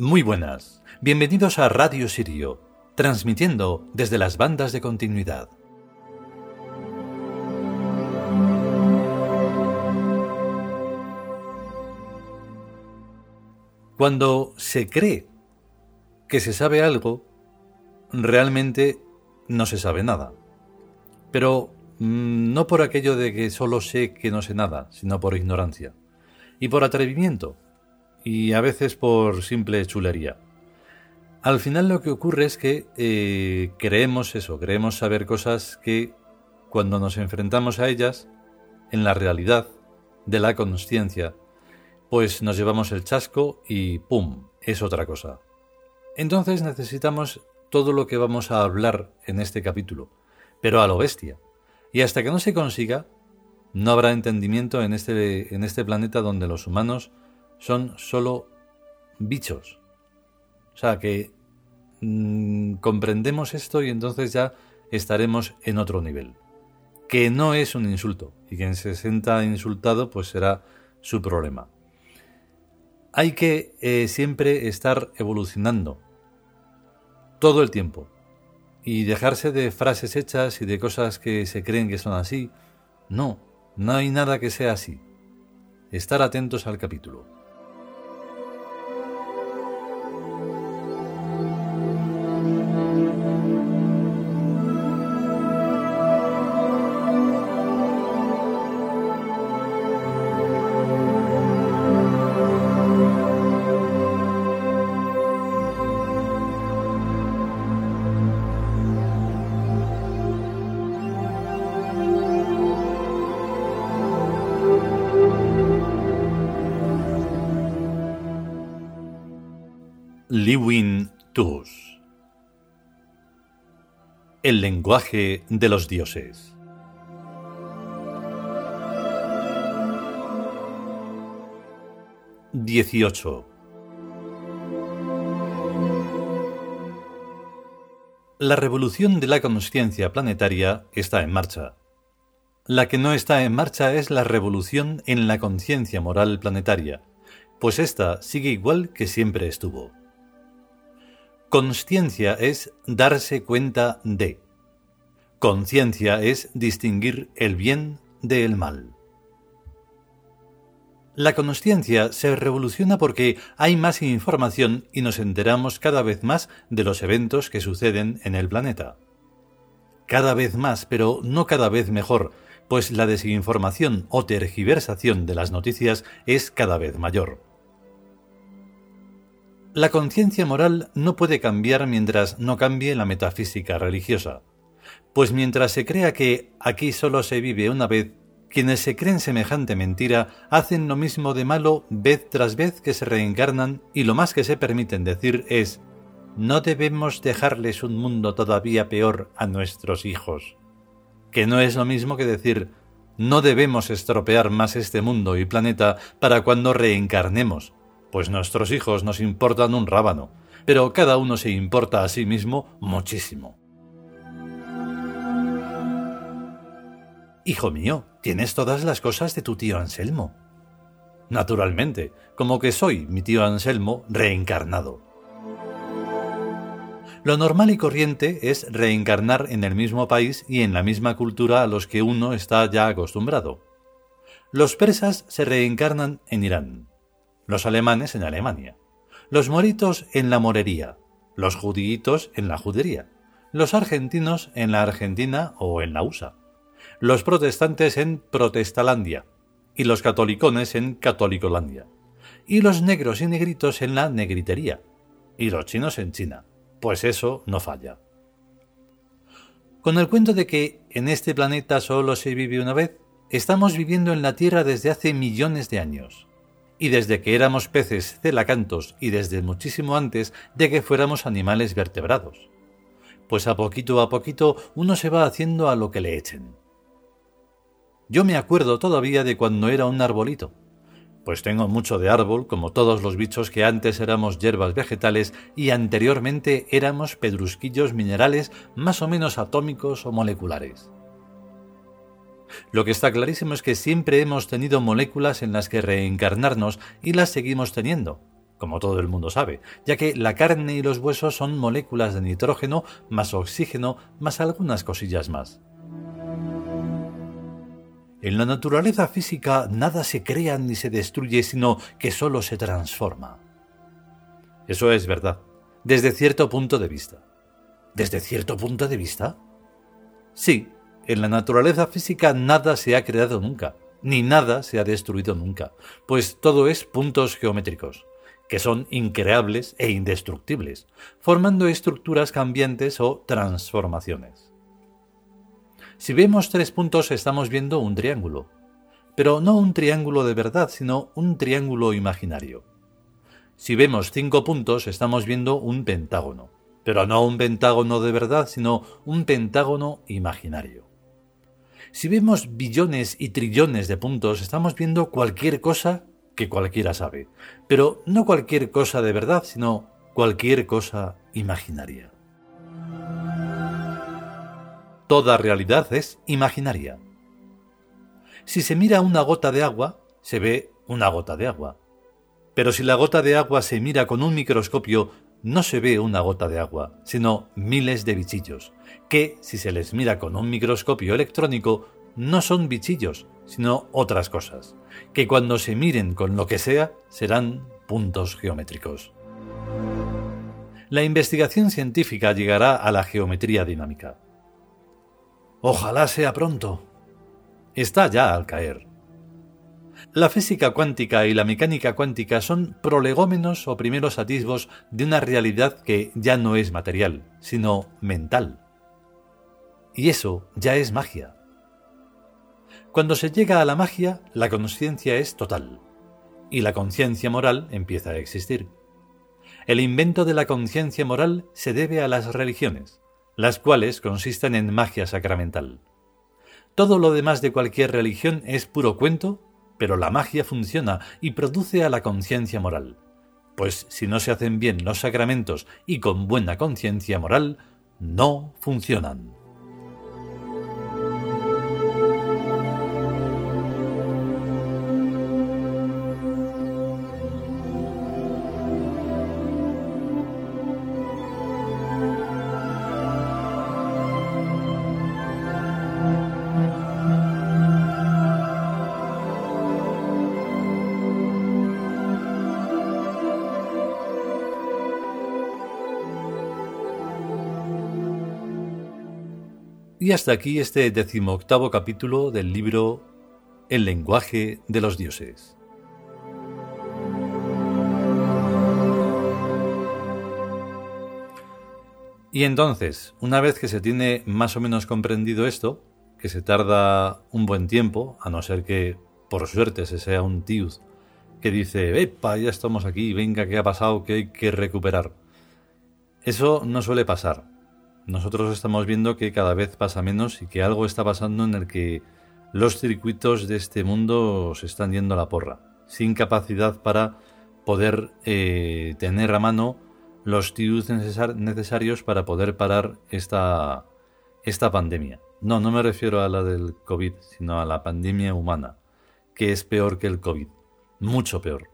Muy buenas, bienvenidos a Radio Sirio, transmitiendo desde las bandas de continuidad. Cuando se cree que se sabe algo, realmente no se sabe nada. Pero mm, no por aquello de que solo sé que no sé nada, sino por ignorancia. Y por atrevimiento. Y a veces por simple chulería. Al final lo que ocurre es que eh, creemos eso, creemos saber cosas que cuando nos enfrentamos a ellas, en la realidad de la conciencia, pues nos llevamos el chasco y ¡pum! es otra cosa. Entonces necesitamos todo lo que vamos a hablar en este capítulo, pero a lo bestia. Y hasta que no se consiga, no habrá entendimiento en este, en este planeta donde los humanos son solo bichos. O sea que mm, comprendemos esto y entonces ya estaremos en otro nivel. Que no es un insulto, y quien se sienta insultado pues será su problema hay que eh, siempre estar evolucionando todo el tiempo y dejarse de frases hechas y de cosas que se creen que son así. No, no hay nada que sea así. Estar atentos al capítulo. Liwin Tus El lenguaje de los dioses Dieciocho La revolución de la conciencia planetaria está en marcha. La que no está en marcha es la revolución en la conciencia moral planetaria, pues ésta sigue igual que siempre estuvo. Consciencia es darse cuenta de. Conciencia es distinguir el bien del mal. La consciencia se revoluciona porque hay más información y nos enteramos cada vez más de los eventos que suceden en el planeta. Cada vez más, pero no cada vez mejor, pues la desinformación o tergiversación de las noticias es cada vez mayor. La conciencia moral no puede cambiar mientras no cambie la metafísica religiosa, pues mientras se crea que aquí solo se vive una vez, quienes se creen semejante mentira hacen lo mismo de malo vez tras vez que se reencarnan y lo más que se permiten decir es no debemos dejarles un mundo todavía peor a nuestros hijos, que no es lo mismo que decir no debemos estropear más este mundo y planeta para cuando reencarnemos, pues nuestros hijos nos importan un rábano, pero cada uno se importa a sí mismo muchísimo. Hijo mío, tienes todas las cosas de tu tío Anselmo. Naturalmente, como que soy mi tío Anselmo reencarnado. Lo normal y corriente es reencarnar en el mismo país y en la misma cultura a los que uno está ya acostumbrado. Los persas se reencarnan en Irán, los alemanes en Alemania, los moritos en la morería, los judíos en la judería, los argentinos en la Argentina o en la USA, los protestantes en Protestalandia y los catolicones en Catolicolandia, y los negros y negritos en la negritería, y los chinos en China, pues eso no falla. Con el cuento de que en este planeta solo se vive una vez, estamos viviendo en la Tierra desde hace millones de años y desde que éramos peces celacantos y desde muchísimo antes de que fuéramos animales vertebrados. Pues a poquito a poquito uno se va haciendo a lo que le echen. Yo me acuerdo todavía de cuando era un arbolito, pues tengo mucho de árbol como todos los bichos que antes éramos hierbas vegetales y anteriormente éramos pedrusquillos minerales más o menos atómicos o moleculares. Lo que está clarísimo es que siempre hemos tenido moléculas en las que reencarnarnos y las seguimos teniendo, como todo el mundo sabe, ya que la carne y los huesos son moléculas de nitrógeno más oxígeno más algunas cosillas más. En la naturaleza física nada se crea ni se destruye, sino que solo se transforma. Eso es verdad, desde cierto punto de vista. ¿Desde cierto punto de vista? Sí, en la naturaleza física nada se ha creado nunca, ni nada se ha destruido nunca, pues todo es puntos geométricos, que son increables e indestructibles, formando estructuras cambiantes o transformaciones. Si vemos tres puntos estamos viendo un triángulo, pero no un triángulo de verdad, sino un triángulo imaginario. Si vemos cinco puntos estamos viendo un pentágono, pero no un pentágono de verdad, sino un pentágono imaginario. Si vemos billones y trillones de puntos estamos viendo cualquier cosa que cualquiera sabe, pero no cualquier cosa de verdad, sino cualquier cosa imaginaria. Toda realidad es imaginaria. Si se mira una gota de agua, se ve una gota de agua. Pero si la gota de agua se mira con un microscopio, no se ve una gota de agua, sino miles de bichillos, que, si se les mira con un microscopio electrónico, no son bichillos, sino otras cosas, que cuando se miren con lo que sea serán puntos geométricos. La investigación científica llegará a la geometría dinámica. Ojalá sea pronto. Está ya al caer. La física cuántica y la mecánica cuántica son prolegómenos o primeros atisbos de una realidad que ya no es material, sino mental. Y eso ya es magia. Cuando se llega a la magia, la conciencia es total, y la conciencia moral empieza a existir. El invento de la conciencia moral se debe a las religiones, las cuales consisten en magia sacramental. Todo lo demás de cualquier religión es puro cuento, pero la magia funciona y produce a la conciencia moral. Pues si no se hacen bien los sacramentos y con buena conciencia moral, no funcionan. Y hasta aquí este decimoctavo capítulo del libro El lenguaje de los dioses. Y entonces, una vez que se tiene más o menos comprendido esto, que se tarda un buen tiempo, a no ser que por suerte se sea un tío que dice, ¡epa! Ya estamos aquí, venga, ¿qué ha pasado? ¿Qué hay que recuperar? Eso no suele pasar nosotros estamos viendo que cada vez pasa menos y que algo está pasando en el que los circuitos de este mundo se están yendo a la porra, sin capacidad para poder eh, tener a mano los tíos necesarios para poder parar esta, esta pandemia. No, no me refiero a la del COVID, sino a la pandemia humana, que es peor que el COVID, mucho peor.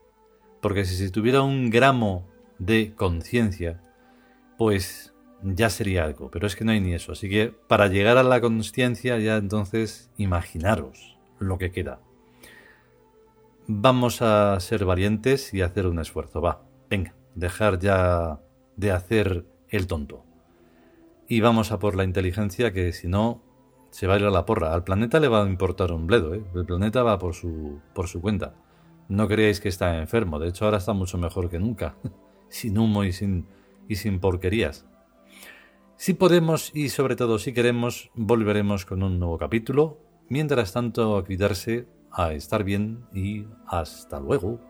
Porque si se tuviera un gramo de conciencia, pues ya sería algo, pero es que no hay ni eso. Así que para llegar a la consciencia ya entonces imaginaros lo que queda. Vamos a ser valientes y hacer un esfuerzo. Va, venga, dejar ya de hacer el tonto. Y vamos a por la inteligencia que si no se va a ir a la porra. Al planeta le va a importar un bledo, ¿eh? El planeta va por su, por su cuenta. No creáis que está enfermo, de hecho ahora está mucho mejor que nunca. sin humo y sin, y sin porquerías. Si podemos y sobre todo si queremos, volveremos con un nuevo capítulo. Mientras tanto, a cuidarse, a estar bien y hasta luego.